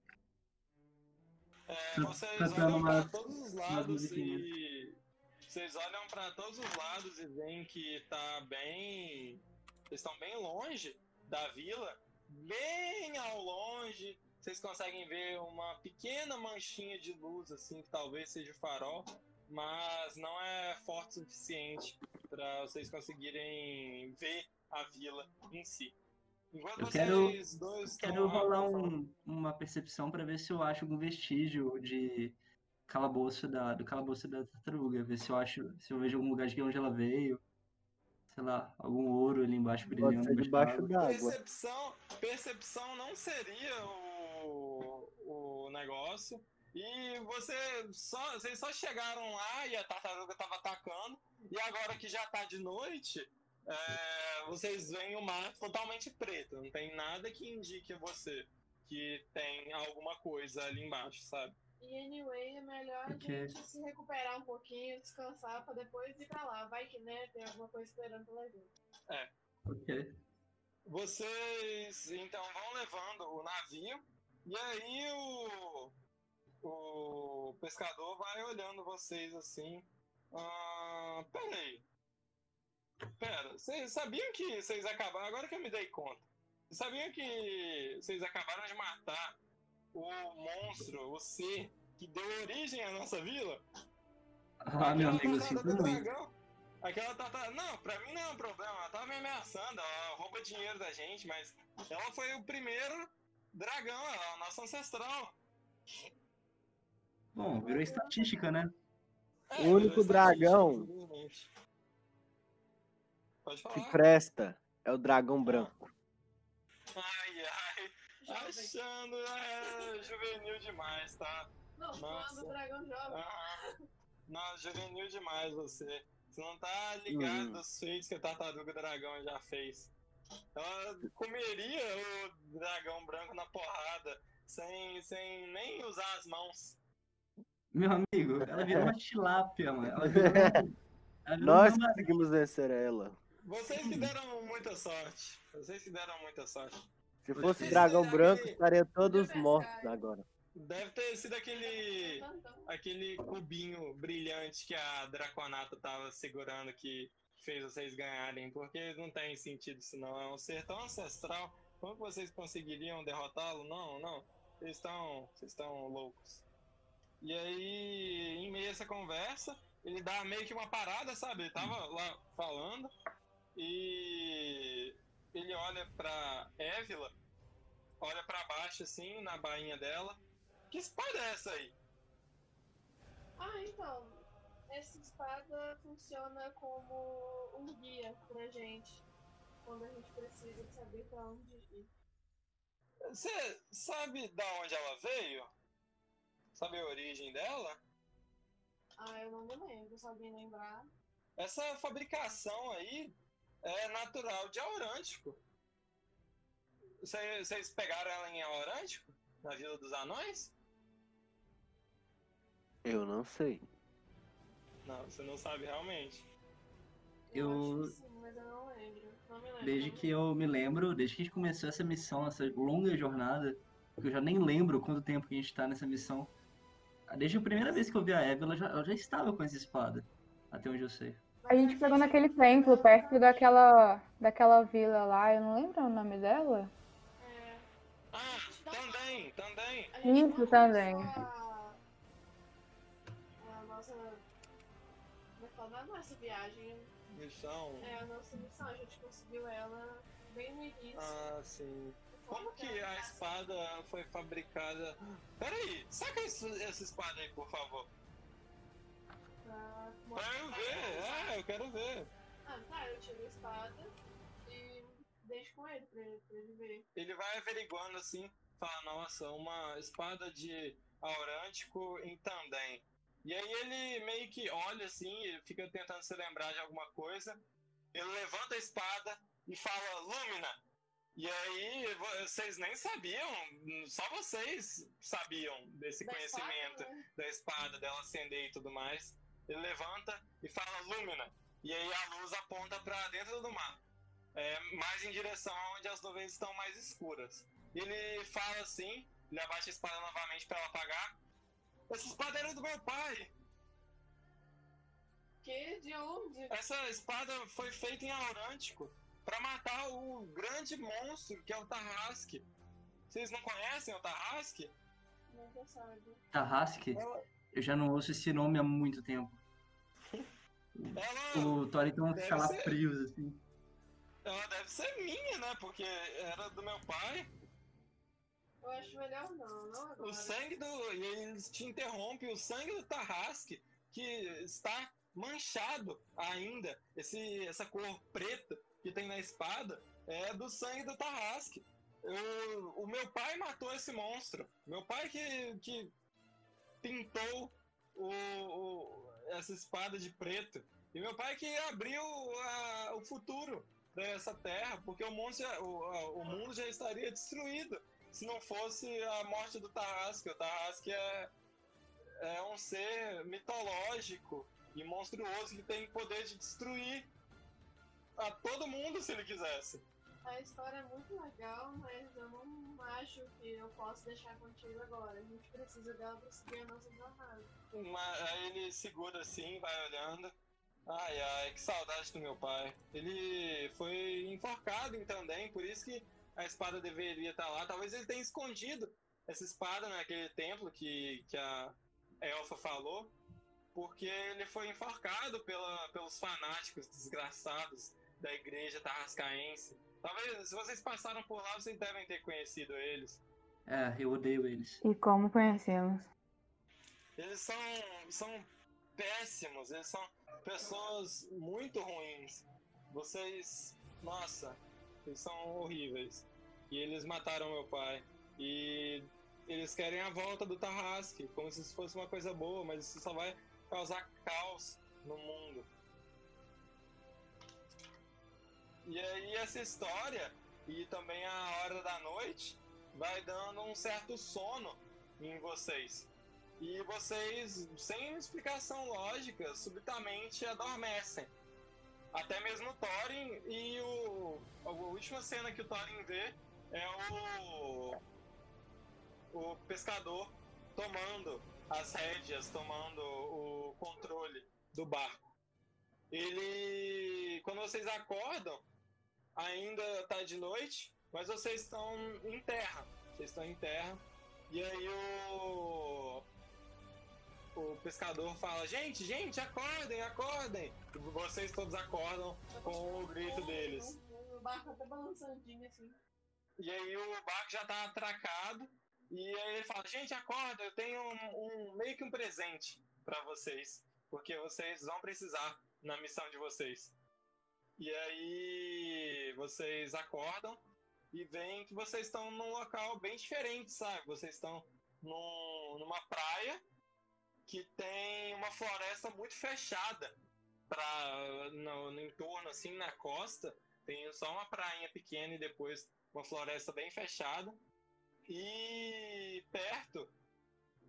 É, vocês olham para todos os lados e. Vocês olham para todos os lados e veem que tá bem. Vocês estão bem longe da vila, bem ao longe. Vocês conseguem ver uma pequena manchinha de luz, assim, que talvez seja o farol, mas não é forte o suficiente para vocês conseguirem ver a vila em si. Enquanto Eu vocês quero- dois Quero rolar um- uma percepção pra ver se eu acho algum vestígio de calabouço da, do calabouço da tartaruga, ver se eu acho, se eu vejo algum lugar de onde ela veio, sei lá, algum ouro ali embaixo Pode brilhando ser embaixo debaixo d'água. Percepção, percepção não seria o, o negócio. E você só, vocês só chegaram lá e a tartaruga tava atacando. E agora que já tá de noite, é, vocês veem o mar totalmente preto. Não tem nada que indique a você que tem alguma coisa ali embaixo, sabe? E anyway, é melhor Ok. a gente se recuperar um pouquinho, descansar pra depois ir pra lá. Vai que né, tem alguma coisa esperando pela gente. Ok. Vocês então vão levando o navio e aí o, o pescador vai olhando vocês assim. Ah, peraí. Pera, vocês sabiam que vocês acabaram. Agora que eu me dei conta. Vocês sabiam que vocês acabaram de matar o monstro, o ser, que deu origem à nossa vila? Ah, meu amigo, sinto muito. Aquela tartaruga. Não, pra mim não é um problema. Ela tava me ameaçando, ela rouba dinheiro da gente, mas ela foi o primeiro dragão, ela é o nosso ancestral. Bom, virou estatística, né? É, O único dragão. Que presta é o dragão branco. Achando é, juvenil demais, tá? Não, Nossa. do dragão jovem. Aham. Não, juvenil demais você. Você não tá ligado Hum. dos feitos que a tartaruga dragão já fez. Ela comeria o dragão branco na porrada, sem, sem nem usar as mãos. Meu amigo, ela virou uma tilápia, mano. Ela virou, ela virou Nós uma- conseguimos vencer ela. Vocês que deram muita sorte. Vocês que deram muita sorte. Se fosse dragão branco, estaria todos mortos agora. Deve ter sido aquele. Aquele cubinho brilhante que a Draconata tava segurando que fez vocês ganharem, porque não tem sentido isso não. É um ser tão ancestral. Como vocês conseguiriam derrotá-lo? Não, não. Vocês estão. Vocês estão loucos. E aí, em meio a essa conversa, ele dá meio que uma parada, sabe? Ele tava lá falando e ele olha pra Évila, olha pra baixo assim, na bainha dela. Que espada é essa aí? Ah, então. Essa espada funciona como um guia pra gente. Quando a gente precisa saber pra onde ir. Você sabe da onde ela veio? Sabe a origem dela? Ah, eu não me lembro, se alguém lembrar. Essa fabricação aí é natural de Aurântico. Cê- Vocês pegaram ela em Aurântico? Na Vila dos Anões? Eu não sei. Não, você não sabe realmente. Eu- acho que sim, mas eu não lembro. Não me lembro. Desde que eu me lembro, desde que a gente começou essa missão, essa longa jornada, que eu já nem lembro quanto tempo que a gente tá nessa missão. Desde a primeira vez que eu vi a Eve, ela já, ela já estava com essa espada, até onde eu sei. A gente pegou naquele templo, perto daquela, daquela vila lá, eu não lembro o nome dela. É, Ah, também, também. Isso também. começou A... a nossa. Como é a nossa viagem. Missão. É a nossa missão. A gente conseguiu ela bem no início. Ah, sim. Como que a espada foi fabricada? Peraí, saca isso- essa espada aí, por favor. Pra mostrar eu ver, é, eu quero ver. Ah, tá, eu tiro a espada e deixo com ele pra, ele- pra ele ver. Ele vai averiguando assim, fala, nossa, uma espada de Aurântico em Tandem. E aí ele meio que olha assim, ele fica tentando se lembrar de alguma coisa. Ele levanta a espada e fala, Lúmina! E aí vo- vocês nem sabiam, só vocês sabiam desse Da conhecimento espada, né? da espada, dela acender e tudo mais. Ele levanta e fala Lúmina. E aí a luz aponta pra dentro do mar. É, mais em direção aonde as nuvens estão mais escuras. Ele fala assim, ele abaixa a espada novamente pra ela apagar. Essa espada era do meu pai. Que? De onde? Essa espada foi feita em Aurântico pra matar o grande monstro que é o Tarrasque. Vocês não conhecem o Tarrasque? Nunca sabe. Tarrasque, Ela, eu já não ouço esse nome há muito tempo. ela, O Thoriton Deve calafrios, assim. ela deve ser minha, né? Porque era do meu pai. Eu acho melhor não, não agora. O sangue do. E eles te interrompem, o sangue do Tarrasque, que está manchado ainda, esse, essa cor preta que tem na espada, é do sangue do Tarrasque. Eu- o meu pai matou esse monstro. Meu pai que, que pintou o, o- essa espada de preto. E meu pai que abriu a- o futuro dessa terra, porque o mundo, já, o, a- o mundo já estaria destruído se não fosse a morte do Tarrasque. O Tarrasque é, é um ser mitológico e monstruoso que tem poder de destruir a todo mundo se ele quisesse. A história é muito legal, mas eu não acho que eu posso deixar contigo agora. A gente precisa dela pra seguir a nossa jornada. Mas aí ele segura assim, vai olhando. Ai, ai, que saudade do meu pai. Ele foi enforcado em Tandem, por isso que a espada deveria estar lá. Talvez ele tenha escondido essa espada naquele templo que, que a Elfa falou, porque ele foi enforcado pela, pelos fanáticos desgraçados da igreja tarrascaense. Talvez, se vocês passaram por lá, vocês devem ter conhecido eles. É, eu odeio eles. E como conhecemos? Eles são, são péssimos, eles são pessoas muito ruins. Vocês, nossa, eles são horríveis. E eles mataram meu pai. E eles querem a volta do Tarrasque, como se isso fosse uma coisa boa, mas isso só vai causar caos no mundo. E aí essa história e também a hora da noite vai dando um certo sono em vocês. E vocês, sem explicação lógica, subitamente adormecem. Até mesmo o Thorin e o. A última cena que o Thorin vê é o. O pescador tomando as rédeas, tomando o controle do barco. Ele. Quando vocês acordam, ainda tá de noite, mas vocês estão em terra. Vocês estão em terra. E aí o. O pescador fala: Gente, gente, acordem, acordem! E vocês todos acordam com o grito deles. O barco tá balançandinho assim. E aí o barco já tá atracado. E aí ele fala: Gente, acorda, eu tenho um, um- meio que um presente pra vocês. Porque vocês vão precisar na missão de vocês. E aí vocês acordam e veem que vocês estão num local bem diferente, sabe? Vocês estão num- numa praia que tem uma floresta muito fechada pra, no, no entorno, assim, na costa. Tem só uma prainha pequena e depois uma floresta bem fechada. E perto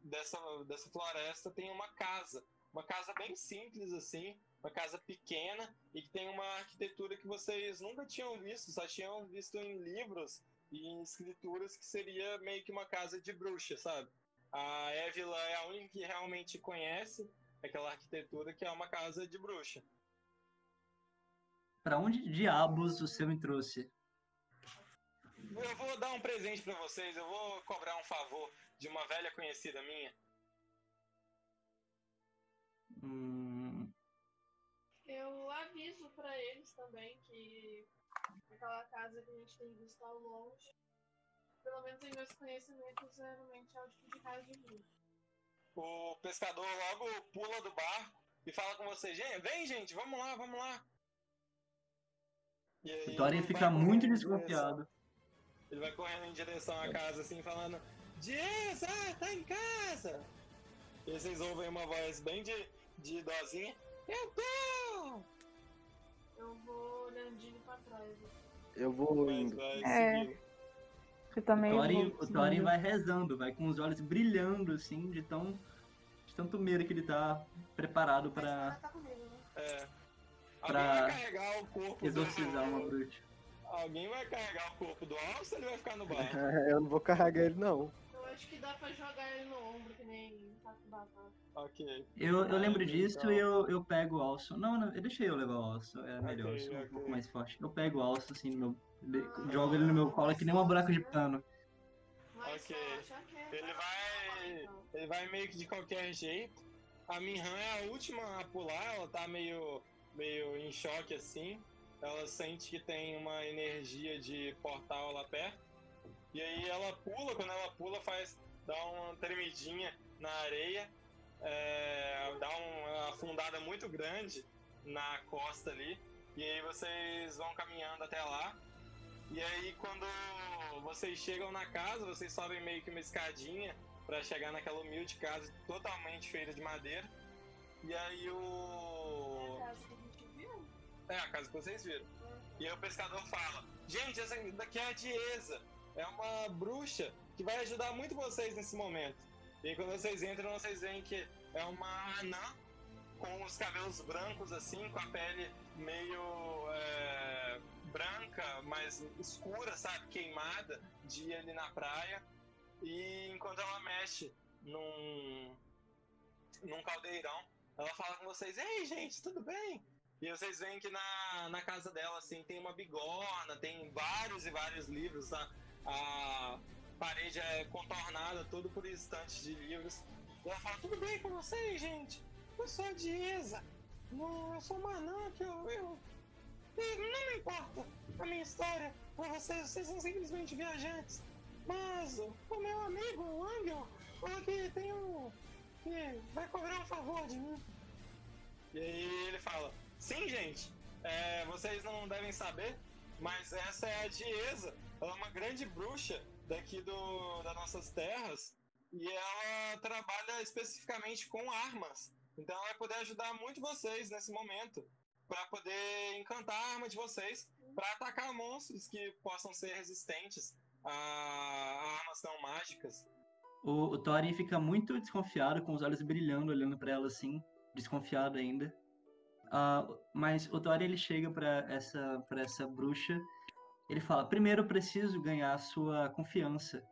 dessa, dessa floresta tem uma casa. Uma casa bem simples, assim, uma casa pequena e que tem uma arquitetura que vocês nunca tinham visto, só tinham visto em livros e em escrituras que seria meio que uma casa de bruxa, sabe? A Évila é a única que realmente conhece aquela arquitetura que é uma casa de bruxa. Pra onde diabos você me trouxe? Eu vou dar um presente pra vocês, eu vou cobrar um favor de uma velha conhecida minha. Aviso pra eles também que aquela casa que a gente tem visto ao longe, pelo menos em meus conhecimentos, geralmente é o tipo de casa de bruxa. O pescador logo pula do barco e fala com vocês, gente, vem gente, vamos lá, vamos lá. E aí o Thorin ele fica muito desconfiado. Ele vai correndo em direção à casa assim, falando, Dias, ah, tá em casa! E aí vocês ouvem uma voz bem de, de idosinha, eu tô! Eu vou olhandinho pra trás. Eu vou indo. vai É. Eu também O Thorin, vou o Thorin vai rezando, vai com os olhos brilhando, assim, de tão. de tanto medo que ele tá preparado pra tá comigo, né? É. Pra Alguém vai carregar o corpo exorcizar do... uma bruxa. Alguém vai carregar o corpo do Alce ou ele vai ficar no bar? Eu não vou carregar ele, não. Eu acho que dá pra jogar ele no ombro, que nem. Ok. Eu, eu lembro Ah, disso então. e eu, eu pego o alço. Não, não, eu deixei eu levar o alço, é melhor, Ok, eu sou um ok. pouco mais forte. Eu pego o alço, assim, no meu. ele- jogo ele no meu colo, é que nem uma buraco de pano. Ok. Ele vai. Ele vai meio que de qualquer jeito. A Minhan é a última a pular, ela tá meio, meio em choque assim. Ela sente que tem uma energia de portal lá perto. E aí ela pula, quando ela pula, faz. dá uma tremidinha na areia. é, dá uma afundada muito grande na costa ali. E aí vocês vão caminhando até lá. E aí quando vocês chegam na casa, vocês sobem meio que uma escadinha para chegar naquela humilde casa totalmente feita de madeira. E aí É o. a casa que a gente viu? É, a casa que vocês viram. E aí o pescador fala: Gente, essa daqui é a Dieza. É uma bruxa que vai ajudar muito vocês nesse momento. E aí quando vocês entram, vocês veem que é uma anã com os cabelos brancos assim, com a pele meio é, branca, mais escura, sabe? Queimada, de ir ali na praia. E enquanto ela mexe num, num caldeirão, ela fala com vocês: Ei, gente, tudo bem? E vocês veem que na, na casa dela, assim, tem uma bigorna, tem vários e vários livros, tá? A parede é contornada tudo por estantes de livros. E ela fala, tudo bem com vocês, gente? Eu sou a Dieza. Não, eu sou uma anã que eu, eu... Não me importa a minha história com vocês, vocês são simplesmente viajantes. Mas o meu amigo, o Angel, falou que tem um... que vai cobrar um favor de mim. E aí ele fala, sim, gente, é, vocês não devem saber, mas essa é a Dieza. Ela é uma grande bruxa daqui do, das nossas terras e ela trabalha especificamente com armas. Então ela vai poder ajudar muito vocês nesse momento para poder encantar a arma de vocês para atacar monstros que possam ser resistentes a, armas não mágicas. O, o Thorin fica muito desconfiado, com os olhos brilhando, olhando para ela assim, desconfiado ainda. Uh, mas o Thorin ele chega para essa para essa bruxa, ele fala: primeiro eu preciso ganhar a sua confiança.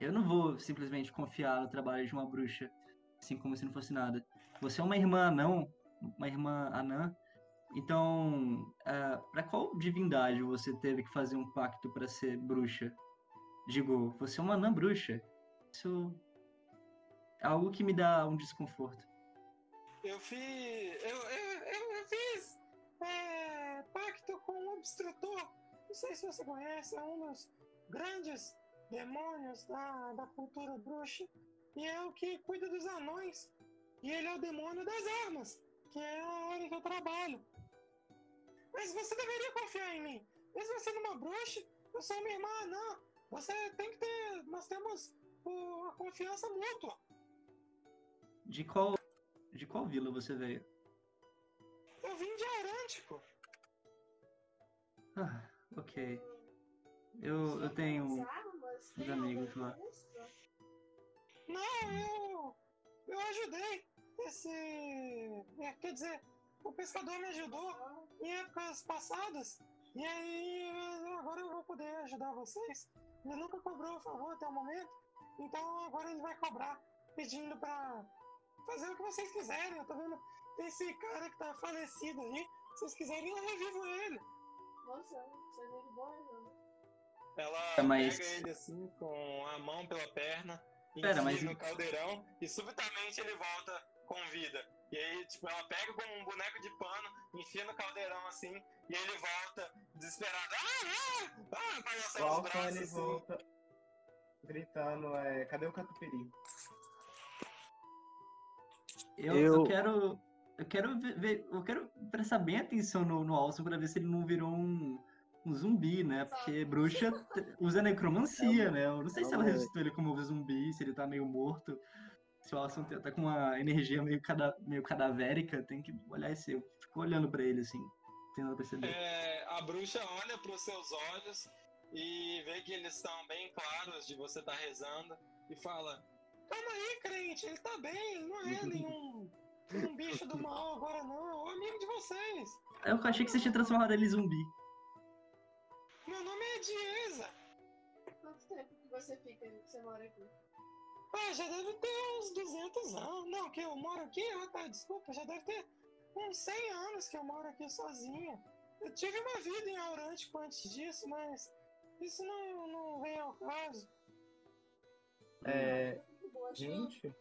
Eu não vou simplesmente confiar no trabalho de uma bruxa, assim como se não fosse nada. Você é uma irmã anão, uma irmã anã. Então, uh, é, para qual divindade você teve que fazer um pacto para ser bruxa? Digo, você é uma anã bruxa. Isso é algo que me dá um desconforto. Eu fiz. Eu, eu, eu, fiz é, pacto com o obstrutor. Não sei se você conhece, é um dos grandes demônios da, da cultura bruxa. E é o que cuida dos anões. E ele é o demônio das armas, que é a área que eu trabalho. Mas você deveria confiar em mim. Mesmo sendo uma bruxa, eu sou uma irmã anã. Você tem que ter. Nós temos a confiança mútua. De qual. De qual vila você veio? Eu vim de Arântico. Ah, ok. Eu, eu tenho uns amigos lá. Não, eu. Eu ajudei esse. É, quer dizer, o pescador me ajudou em épocas passadas. E aí, agora eu vou poder ajudar vocês. Ele nunca cobrou o favor até o momento. Então agora ele vai cobrar, pedindo pra fazer o que vocês quiserem. Eu tô vendo tem esse cara que tá falecido aí. Se vocês quiserem, eu revivo ele. Nossa, Ela mas... pega ele assim, com a mão pela perna, Pera, mas... no caldeirão, e subitamente ele volta com vida. E aí, tipo, ela pega como um boneco de pano, enfia no caldeirão assim, e ele volta desesperado. Ah, ah, ah, os braços ele assim. volta gritando, é, cadê o catupiry? Eu, Eu- eu quero. Eu quero ver, ver- eu quero prestar bem atenção no, no Alson pra ver se ele não virou um, um zumbi, né? Porque bruxa usa necromancia, né? Eu não sei se ela aí. ressuscitou ele como zumbi, se ele tá meio morto. Se o Alson tá tá com uma energia meio, cada, meio cadavérica, tem que olhar esse. Eu fico olhando pra ele assim, tentando perceber. É, a bruxa olha pros seus olhos e vê que eles estão bem claros de você estar rezando e fala: Calma aí, crente, ele tá bem, não é nenhum, nenhum bicho do mal agora, não, é um amigo de vocês. Eu achei que você tinha transformado ele em zumbi. Meu nome é Dieza. Quanto tempo que você fica, que você mora aqui? Ah, já deve ter uns 200 anos. Não, que eu moro aqui? Ah, tá, desculpa, já deve ter uns 100 anos que eu moro aqui sozinha. Eu tive uma vida em Aurântico antes disso, mas isso não, não vem ao caso. É, boa, gente.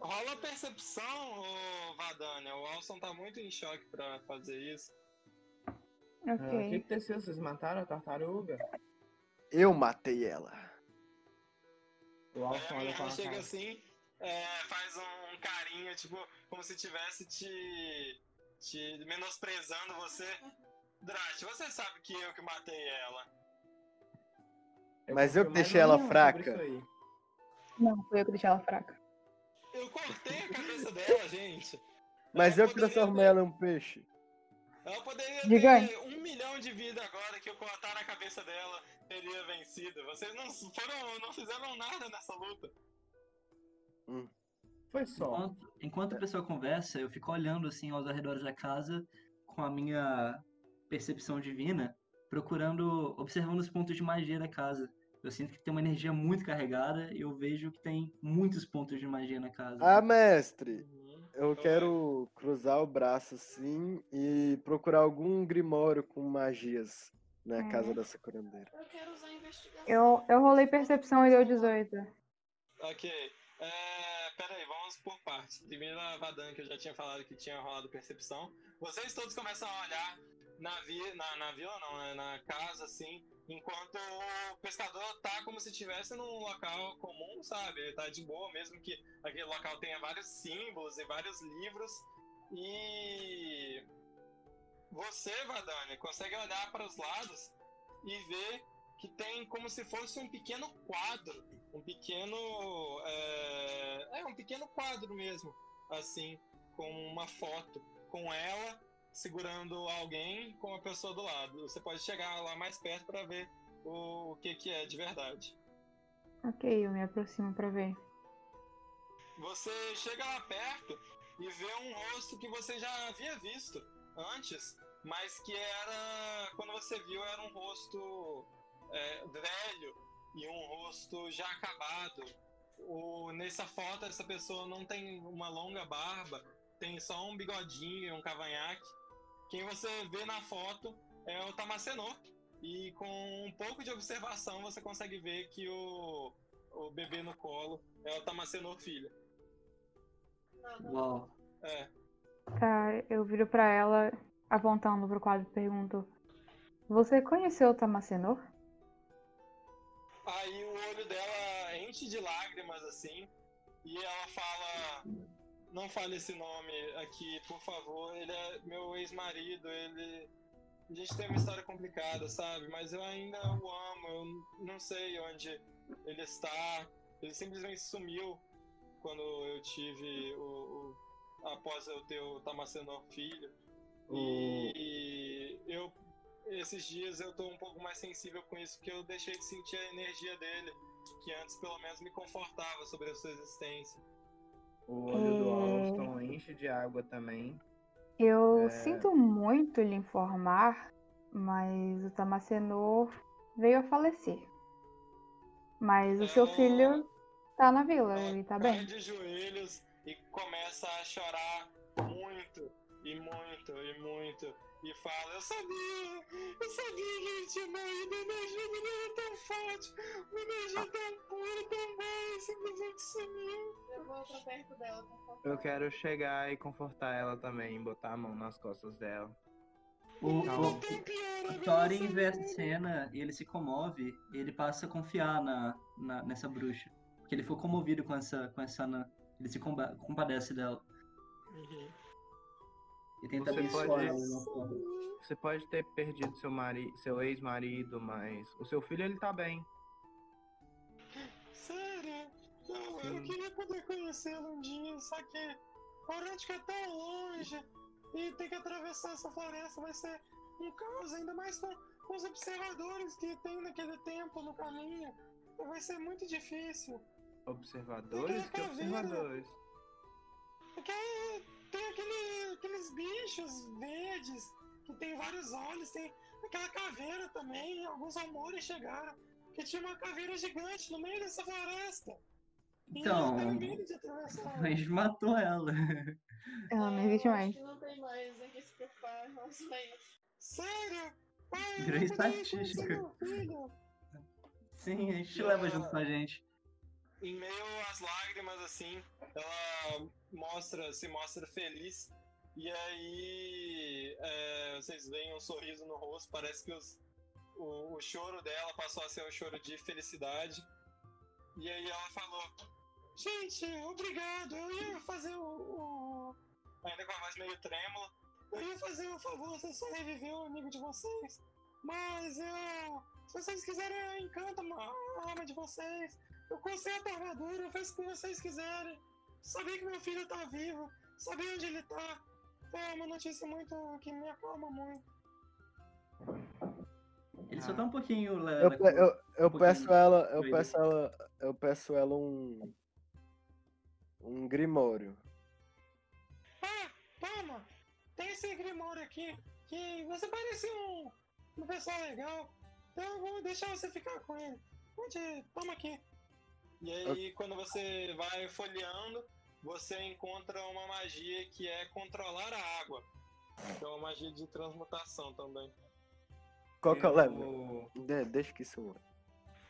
Rola a percepção, ô Vadania. O Alson tá muito em choque pra fazer isso. Ah, o que aconteceu? Vocês mataram a tartaruga? Eu matei ela. O pra ela chega cara. assim, é, faz um carinho, tipo, como se tivesse te, te menosprezando você. Drat, você sabe que eu que matei ela. Mas eu confio que deixei ela fraca. Não, foi eu que deixei ela fraca. Eu cortei a cabeça dela, gente. Mas Ela eu que transformei ela em um peixe. Ela poderia Diga. ter um milhão de vida agora que eu cortar na cabeça dela teria vencido. Vocês não foram, não fizeram nada nessa luta. Foi só. Enquanto, enquanto a pessoa conversa, eu fico olhando assim aos arredores da casa com a minha percepção divina procurando, observando os pontos de magia da casa. Eu sinto que tem uma energia muito carregada e eu vejo que tem muitos pontos de magia na casa. Ah, mestre, Uhum. eu Oi. quero cruzar o braço assim e procurar algum grimório com magias na Hum. casa dessa curandeira. Eu quero usar a investigação. Eu, eu rolei percepção e deu 18. Ok. É, peraí, vamos por partes. Primeiro a Vadan, que eu já tinha falado que tinha rolado percepção. Vocês todos começam a olhar na, vi, na, na vila, não, né, na casa, assim, enquanto o pescador tá como se estivesse num local comum, sabe? Ele tá de boa, mesmo que aquele local tenha vários símbolos e vários livros. E você, Vadania, consegue olhar para os lados e ver que tem como se fosse um pequeno quadro, um pequeno é, é um pequeno quadro mesmo, assim, com uma foto com ela segurando alguém com a pessoa do lado. Você pode chegar lá mais perto para ver o, o que que é de verdade. Ok, eu me aproximo pra ver. Você chega lá perto e vê um rosto que você já havia visto antes, mas que era. Quando você viu, era um rosto é, velho e um rosto já acabado. O, nessa foto, essa pessoa não tem uma longa barba, tem só um bigodinho e um cavanhaque. Quem você vê na foto é o Tamacenor. E com um pouco de observação, você consegue ver que o, o bebê no colo é o Tamacenor filho. Uau. É. Tá, eu viro pra ela, apontando pro quadro e pergunto: Você conheceu o Tamacenor? Aí o olho dela enche de lágrimas assim, e ela fala: Não fale esse nome aqui, por favor. Ele é meu ex-marido, ele. A gente tem uma história complicada, sabe? Mas eu ainda o amo, eu não sei onde ele está. Ele simplesmente sumiu quando eu tive o. o- após eu ter o Tamacenor filho. O... E eu esses dias eu tô um pouco mais sensível com isso, porque eu deixei de sentir a energia dele, que antes pelo menos me confortava sobre a sua existência. O olho do É. Alston enche de água também. Eu É. sinto muito lhe informar, mas o Tamacenor veio a falecer. Mas o seu filho tá na vila, ele tá bem. de joelhos e começa a chorar muito, e muito, e muito. E fala, eu sabia, eu sabia que ele tinha morrido, a energia dele era tão forte, uma energia tão pura, tão boa, e simplesmente sumiu. Eu vou pra perto dela. Eu quero chegar e confortar ela também, botar a mão nas costas dela. O, o, o Thorin vê essa cena e ele se comove e ele passa a confiar na, na- nessa bruxa. Porque ele foi comovido com essa, com essa Anã. Ele se compadece dela. Uhum. E tenta Você abençoar pode- forma. Você pode ter perdido seu, mari... seu ex-marido, mas o seu filho ele tá bem. Sério? Não, eu Sim. queria poder conhecê-lo um dia, só que Orantica é tão longe e ter que atravessar essa floresta vai ser um caos, ainda mais com os observadores que tem naquele tempo no caminho. Vai ser muito difícil. Observadores? Que observadores? Porque tem aquele, aqueles bichos verdes que tem vários olhos, tem aquela caveira também, alguns amores chegaram. Que tinha uma caveira gigante no meio dessa floresta. Então, a gente matou ela. Ela não É, existe mais. Não tem mais em que se preocupar em relação a isso. Sério? Pai, poderia estatística. Sim, a gente te leva junto com a gente. Em meio às lágrimas, assim, ela mostra, se mostra feliz. E aí é, vocês veem um sorriso no rosto, parece que os- o, o choro dela passou a ser um choro de felicidade. E aí ela falou, gente, obrigado, eu ia fazer o. o-" Ainda com a voz meio trêmula, eu ia fazer o favor de só reviver o amigo de vocês. Mas eu. Se vocês quiserem, eu encanto a alma de vocês. Eu conserto a armadura, eu faço o que vocês quiserem. Saber que meu filho tá vivo, saber onde ele tá. É uma notícia muito que me acalma muito. Ele só tá um pouquinho. Eu, eu, eu um pouquinho peço ela, eu doido. peço ela, eu peço ela um um grimório. Ah, toma! Tem esse grimório aqui que você parece um, uma pessoa legal. Então eu vou deixar você ficar com ele. Pode, toma aqui. E aí, quando você vai folheando, você encontra uma magia que é controlar a água. Que é uma magia de transmutação também. Qual que é o Eu- level? De- deixa que isso.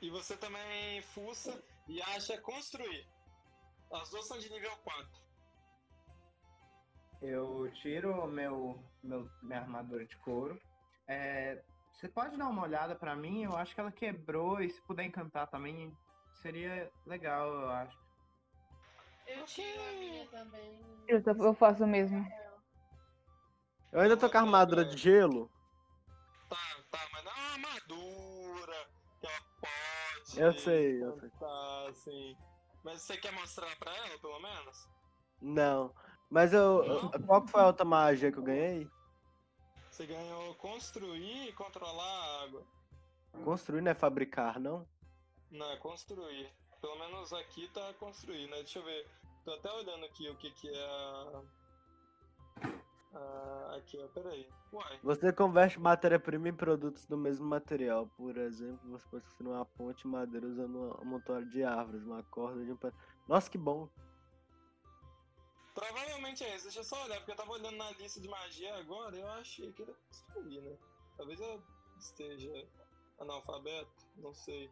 E você também fuça e acha construir. As duas são de nível 4. Eu tiro meu, meu minha armadura de couro. É, você pode dar uma olhada pra mim? Eu acho que ela quebrou e se puder encantar também seria legal, eu acho. Eu tiro a minha também. Eu, tô- eu faço o mesmo. Eu ainda tô com a armadura de gelo. Tá, tá, mas não é uma armadura que ela pode. Eu sei, eu sei. Tá, assim. Mas você quer mostrar pra ela, pelo menos? Não. Mas eu. eu- Qual que foi a outra magia que eu ganhei? Você ganhou construir e controlar a água. Construir não é fabricar, não? Não, é construir. Pelo menos aqui tá construir, né? Deixa eu ver. Tô até olhando aqui o que que é a... aqui, ó, peraí. Uai, Você converte matéria-prima em produtos do mesmo material. Por exemplo, você pode construir uma ponte de madeira usando um montório de árvores, uma corda de um. Nossa, que bom! provavelmente é isso. Deixa eu só olhar, porque eu tava olhando na lista de magia agora e eu achei que era construir, né? Talvez eu esteja analfabeto, não sei.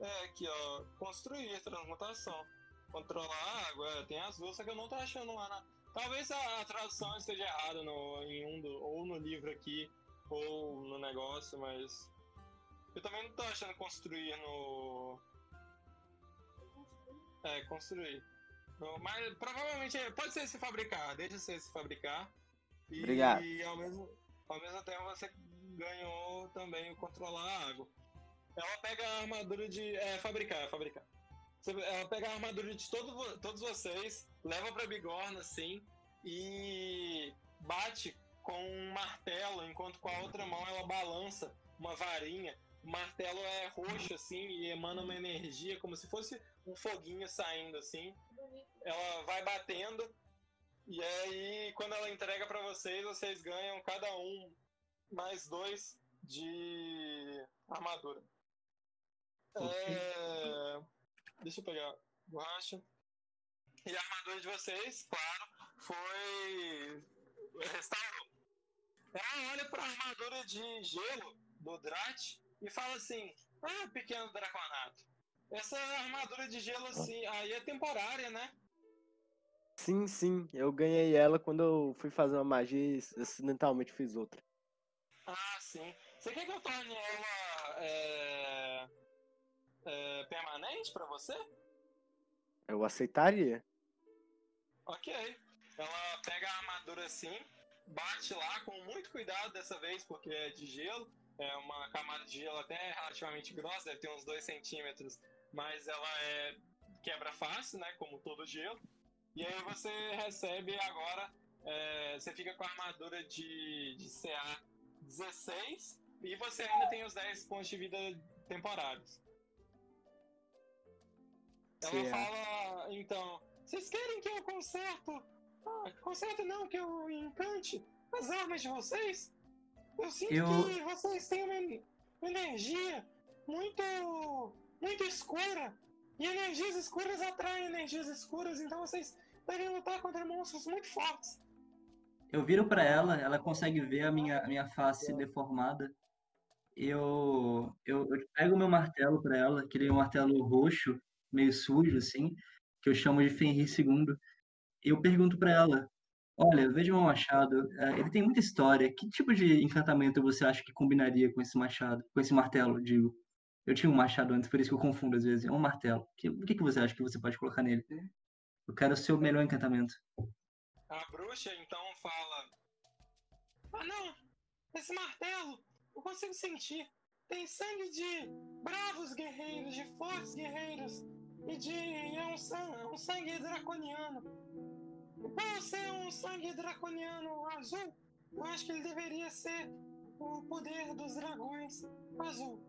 É, aqui, ó. Construir, transmutação. Controlar a água, é, tem as duas, só que eu não tô achando lá na. Talvez a, a tradução esteja errada no, em um do, ou no livro aqui, ou no negócio, mas. Eu também não tô achando construir no. É, construir. No- Mas provavelmente pode ser se fabricar, deixa ser se fabricar. E Obrigado. ao mesmo, ao mesmo tempo você ganhou também o controlar a água. Ela pega a armadura de. É, fabricar, é fabricar. Ela pega a armadura de todo, todos vocês, leva pra bigorna assim, e bate com um martelo, enquanto com a outra mão ela balança uma varinha. O martelo é roxo assim e emana uma energia como se fosse um foguinho saindo assim. Ela vai batendo e aí quando ela entrega pra vocês, vocês ganham cada um mais dois de armadura. É... Deixa eu pegar borracha. E a armadura de vocês, claro, foi. restaurou. Ela olha pra armadura de gelo do Drat e fala assim: Ah, pequeno draconato. Essa armadura de gelo assim, aí é temporária, né? Sim, sim, eu ganhei ela quando eu fui fazer uma magia e acidentalmente fiz outra. Ah, sim. Você quer que eu torne ela é, é, permanente pra você? Eu aceitaria. Ok. Ela pega a armadura assim, bate lá com muito cuidado dessa vez, porque é de gelo. É uma camada de gelo até relativamente grossa, deve ter uns 2 centímetros, mas ela é quebra fácil, né? Como todo gelo. E aí você recebe agora. é, você fica com a armadura de, de CA 16 e você ainda tem os 10 pontos de vida temporários. Ela CA. fala, então, vocês querem que eu conserto? Ah, conserto não, que eu encante as armas de vocês? Eu sinto Eu- que vocês têm uma, uma energia muito, muito escura. E energias escuras atraem energias escuras, então vocês devem lutar contra monstros muito fortes. Eu viro pra ela, ela consegue ver a minha, a minha face deformada. Eu, eu, eu pego meu martelo pra ela, aquele martelo roxo, meio sujo, assim, que eu chamo de Fenrir II. E eu pergunto pra ela: Olha, veja o meu machado, eh, ele tem muita história. Que tipo de encantamento você acha que combinaria com esse machado, com esse martelo, digo? Eu tinha um machado antes, por isso que eu confundo às vezes. É um martelo. Que- O que que você acha que você pode colocar nele? Eu quero o seu melhor encantamento. A bruxa então fala: Ah, não! Esse martelo, eu consigo sentir. Tem sangue de bravos guerreiros, de fortes guerreiros. E de. É um, san- é um sangue draconiano. Por ser um sangue draconiano azul, eu acho que ele deveria ser o poder dos dragões azul.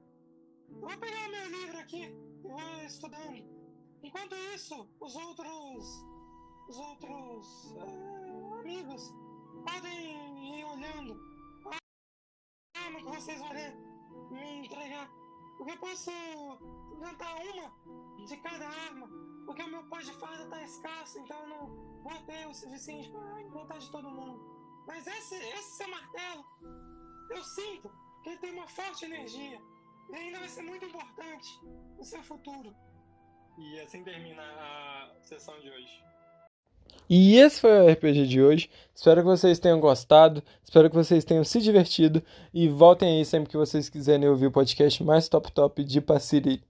Eu vou pegar meu livro aqui e vou estudando. Enquanto isso, os outros os outros eh, amigos podem ir olhando. Arma que vocês vão me entregar. Porque eu posso inventar uma de cada arma. Porque o meu pó de fada tá escasso, então eu não vou ter o suficiente para inventar de todo mundo. Mas esse, esse seu martelo, eu sinto que ele tem uma forte energia. E ainda vai ser muito importante no seu futuro. E assim termina a sessão de hoje. E esse foi o RPG de hoje. Espero que vocês tenham gostado. Espero que vocês tenham se divertido. E voltem aí sempre que vocês quiserem ouvir o podcast mais top top de Passiri.